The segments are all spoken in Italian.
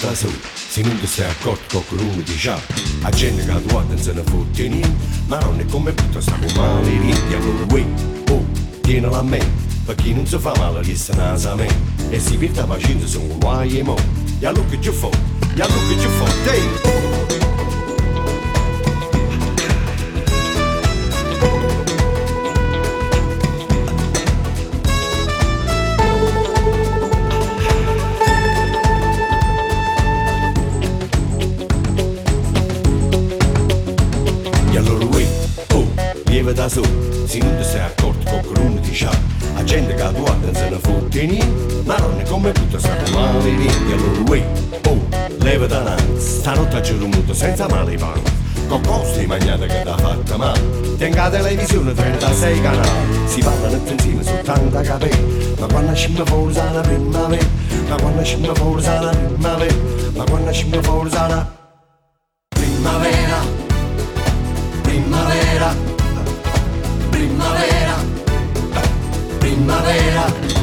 da soli Se non ti sei accorto qualcuno di sa La gente che tu non se ne fotte niente Ma non è come tutto sta con male Rienti allora qui, eh. oh, tienila a me Perché non si fa male che se nasa a me. E si per ta pazienza sono guai e mo. E allora che ci fo, e allora che ci fo, dentro da soli Si non ti sei accorto con che di scià. La gente che tu non se ne fotte niente Ma non è come tutto sta male niente Allora lui, oh, leva da nanzi Stanotte a giro muto senza male i panni Con cose mangiate che t'ha fatta male. Tenga televisione 36 canali. Si parla nel pensiero su a capelli Ma quando scende fuori sana primavera Ma quando scende fuori sana primavera Ma quando scende fuori sana primavera. Primavera primavera, eh, primavera.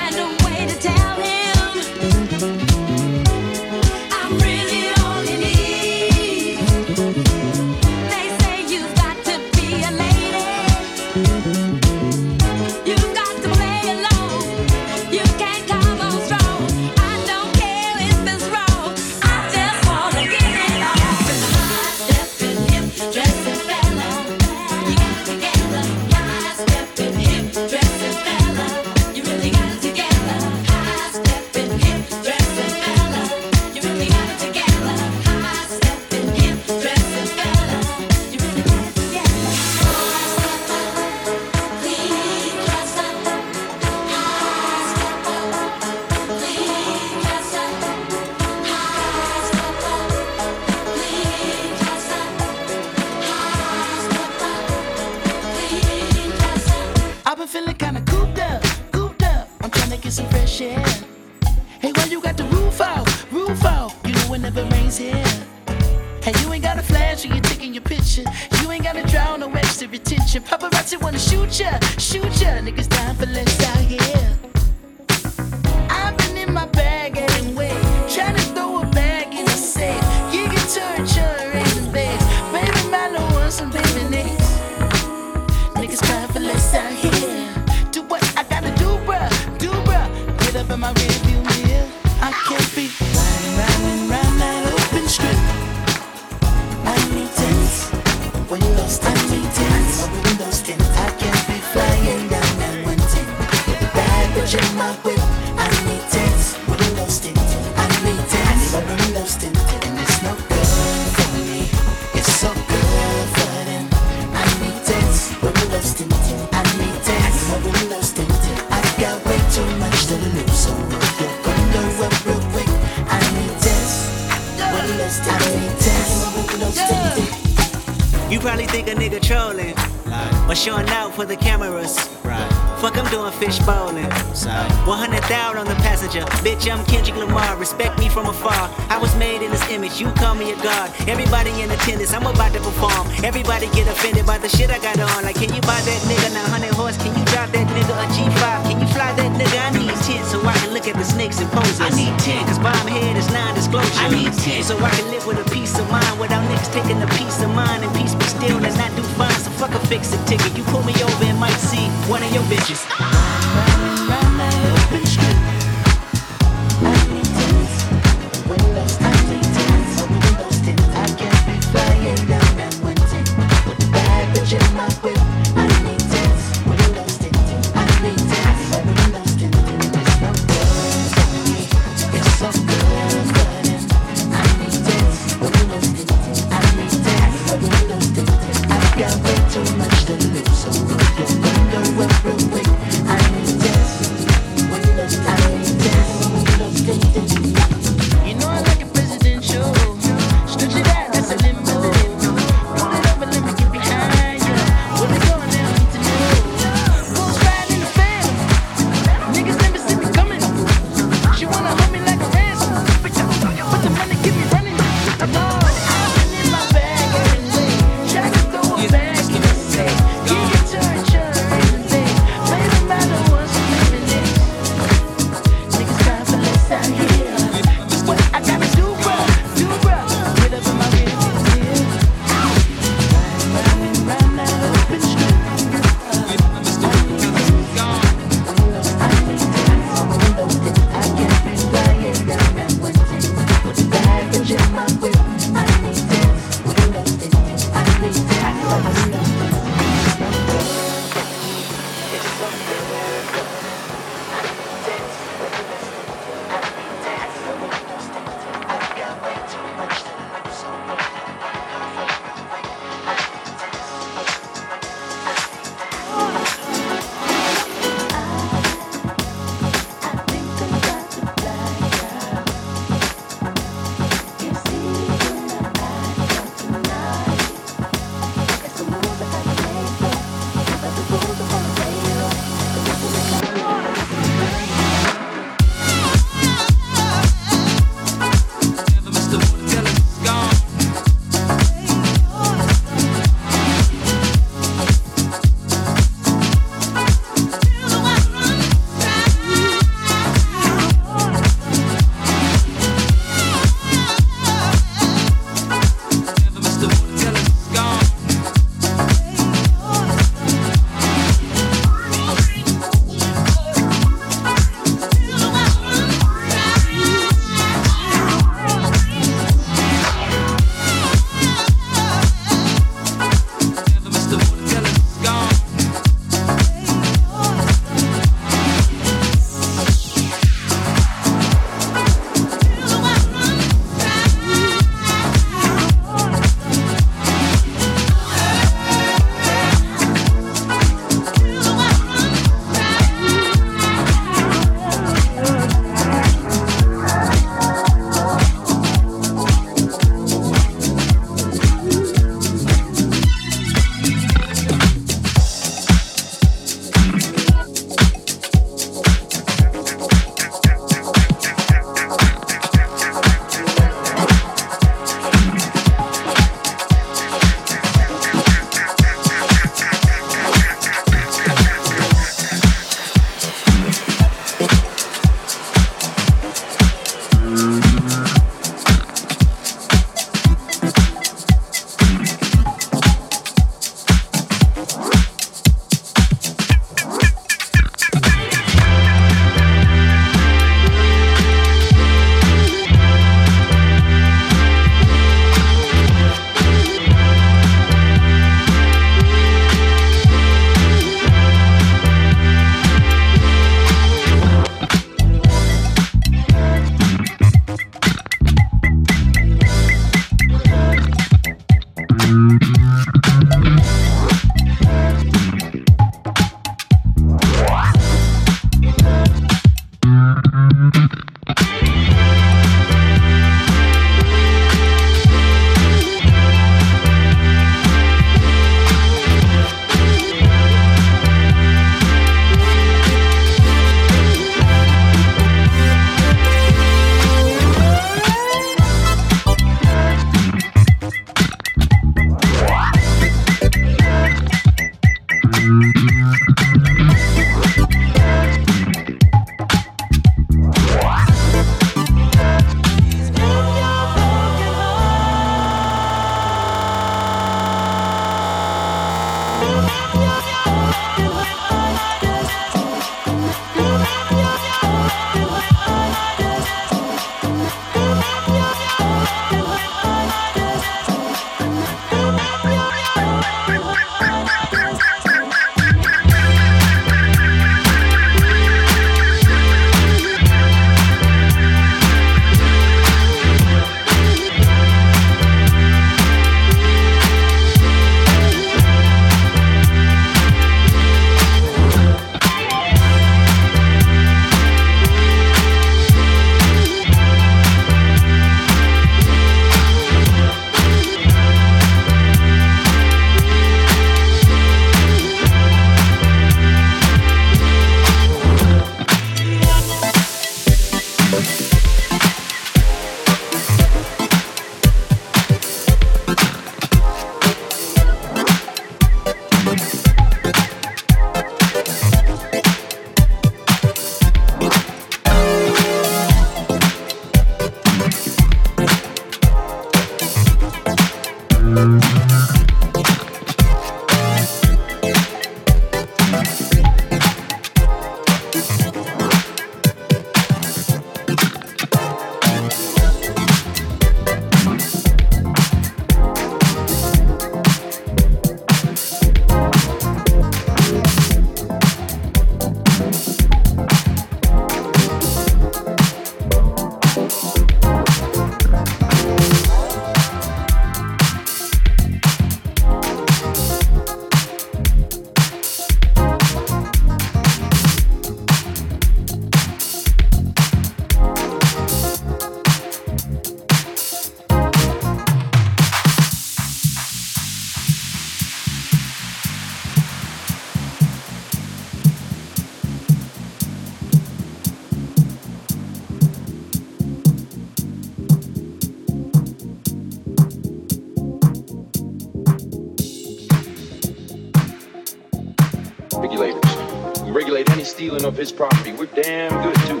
His property. We're damn good too.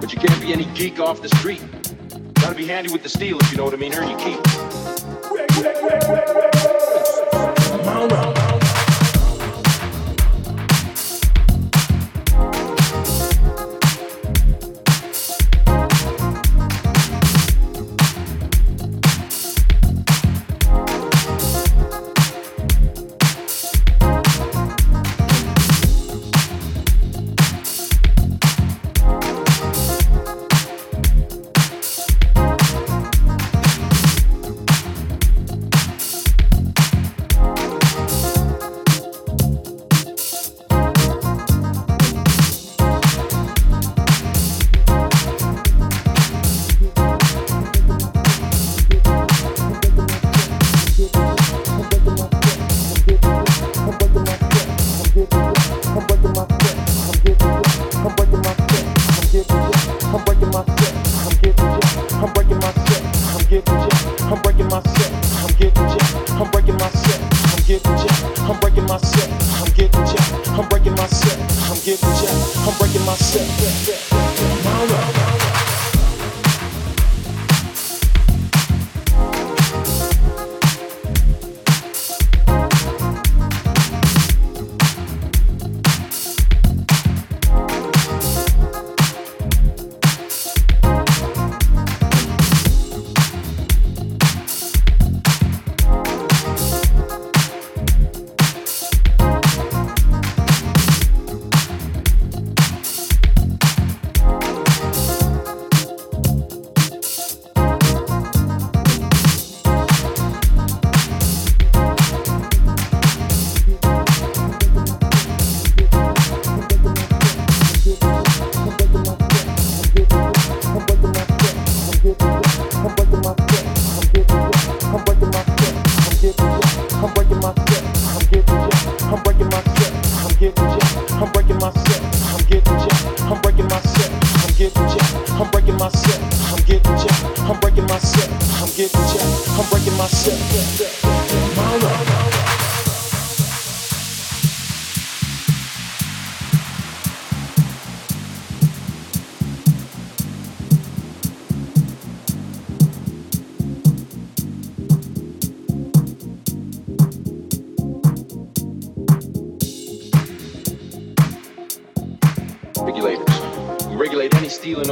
But you can't be any geek off the street. Gotta be handy with the steel if you know what I mean. Earn your keep.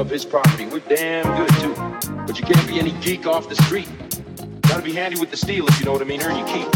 Of his property. We're damn good too. But you can't be any geek off the street. Gotta be handy with the steel if you know what I mean. Earn your keep.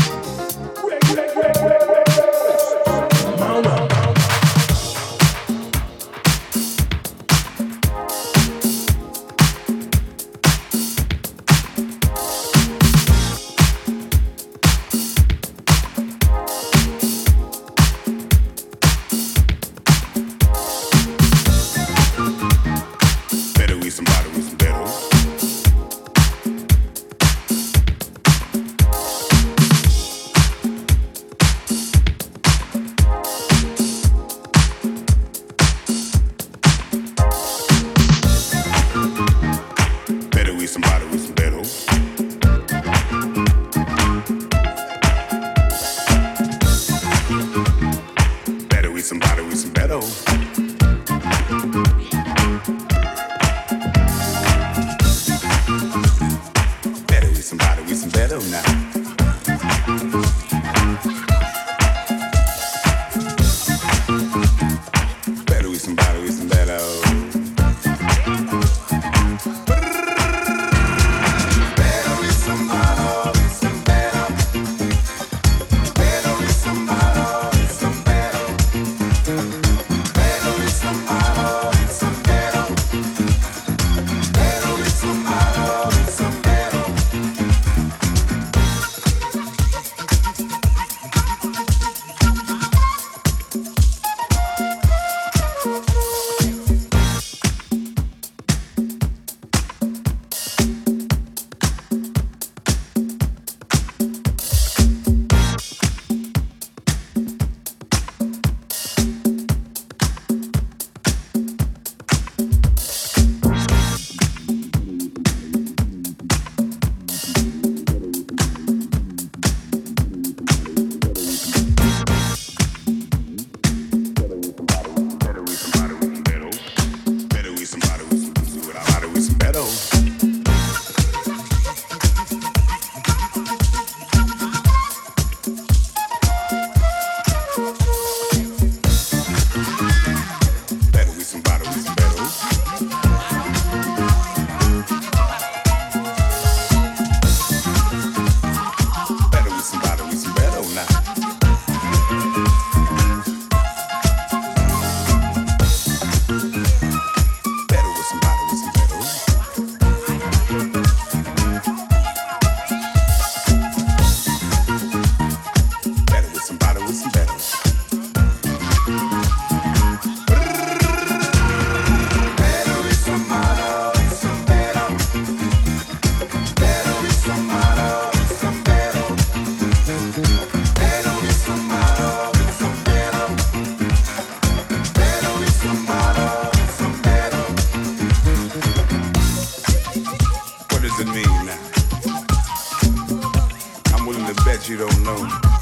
you don't know.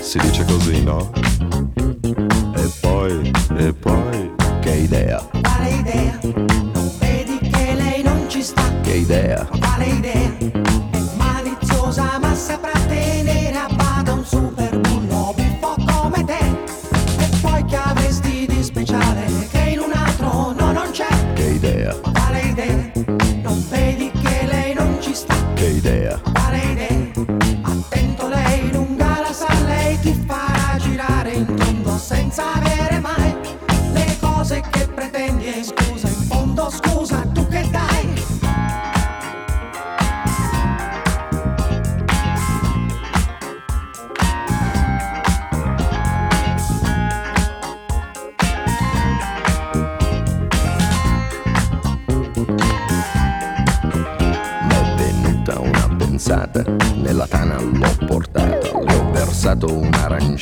si dice così,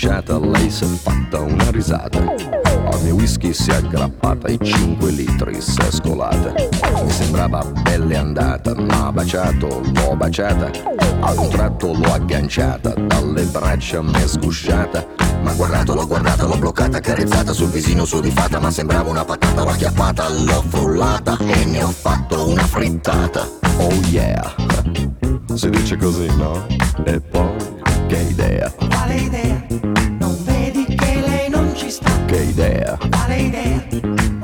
un'aranciata, lei è fatta una risata. Al mio whisky si è aggrappata e 5 litri si è scolata. Mi sembrava belle andata, ma baciato, l'ho baciata. Ad un tratto l'ho agganciata, dalle braccia m'è sgusciata. Ma guardato, l'ho guardata, l'ho bloccata, accarezzata sul visino sudifata, ma sembrava una patata, l'ho acchiappata, l'ho frullata e ne ho fatto una frittata. Oh yeah, si dice così, no? E poi, che idea, Quale idea? Ci sta? che idea,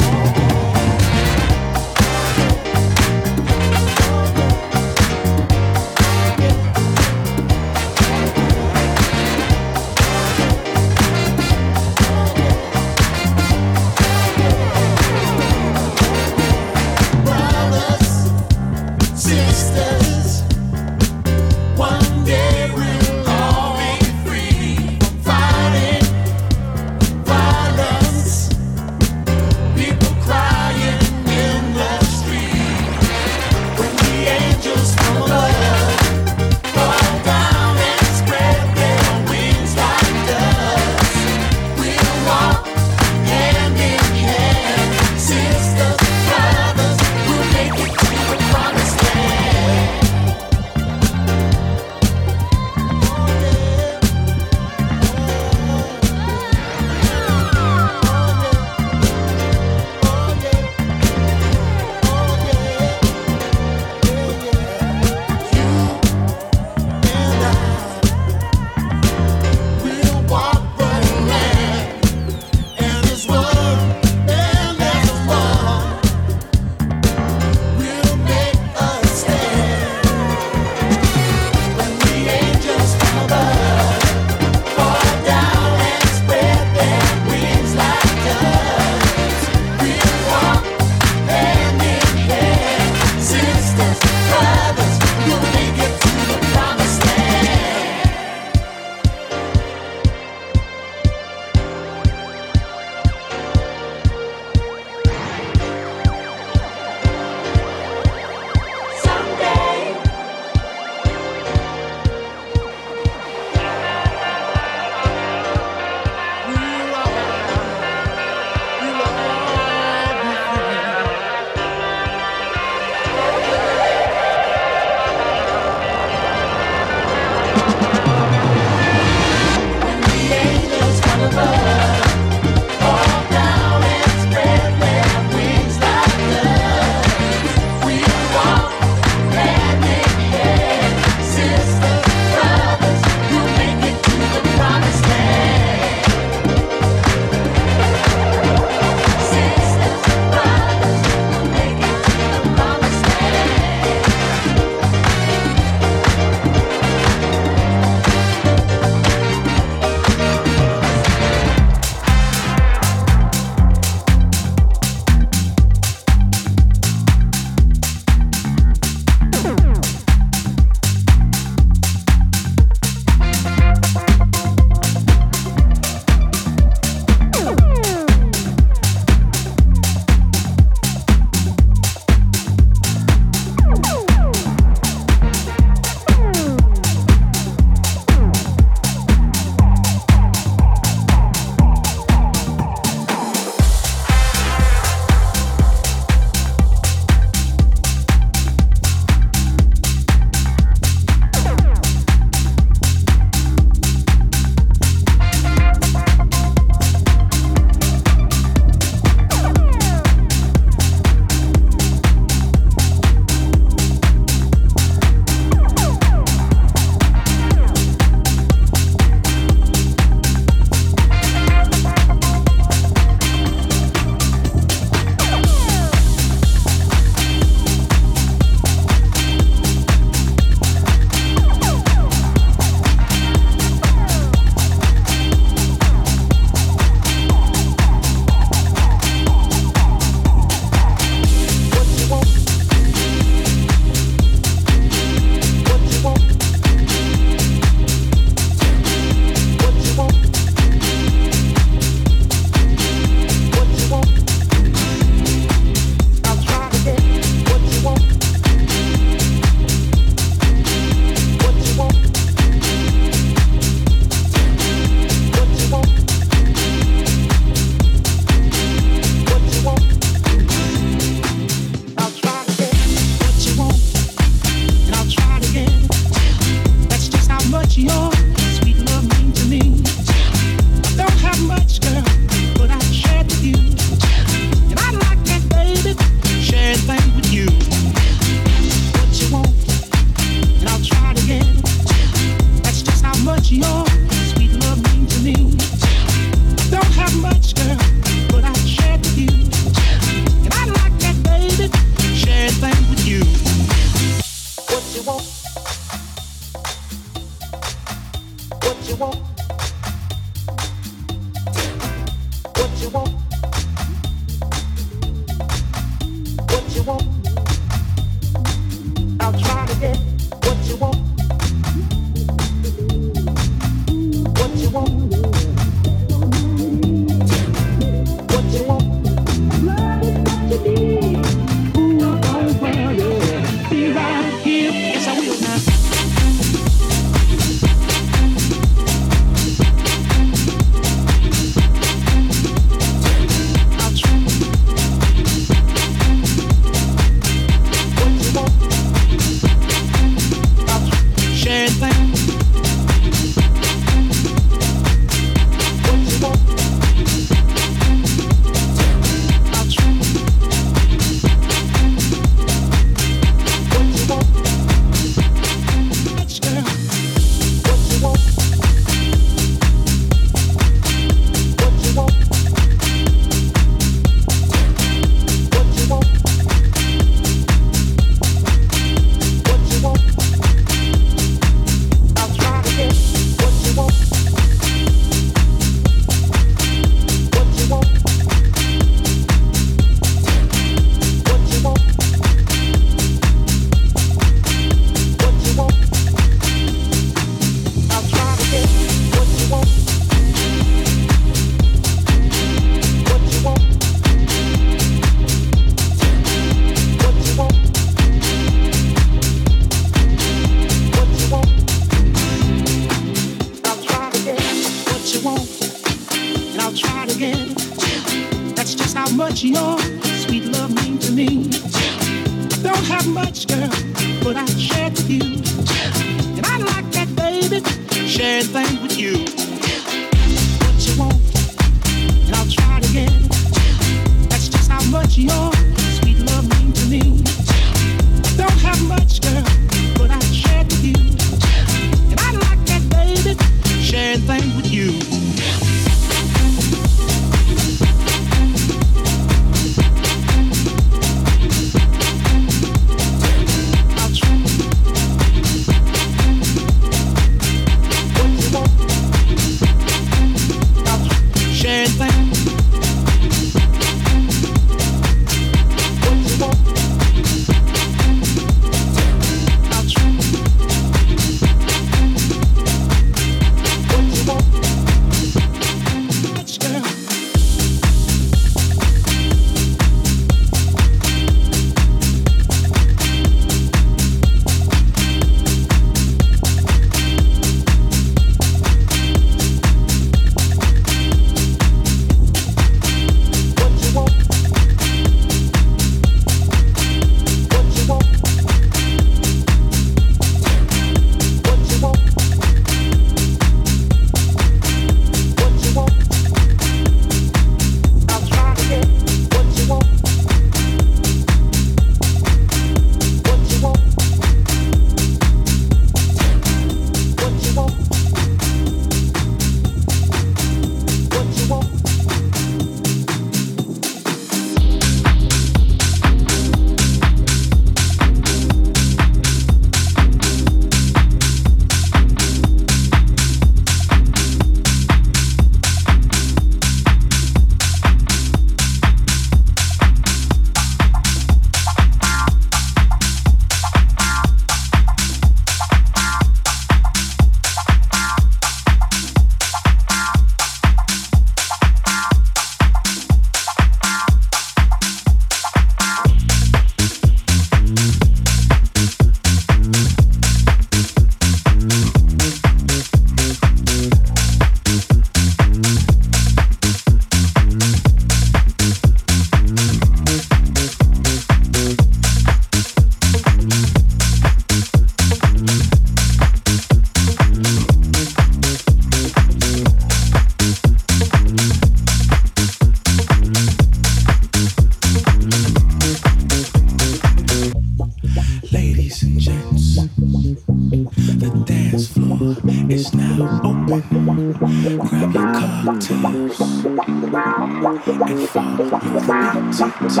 and fall. You're about to, to,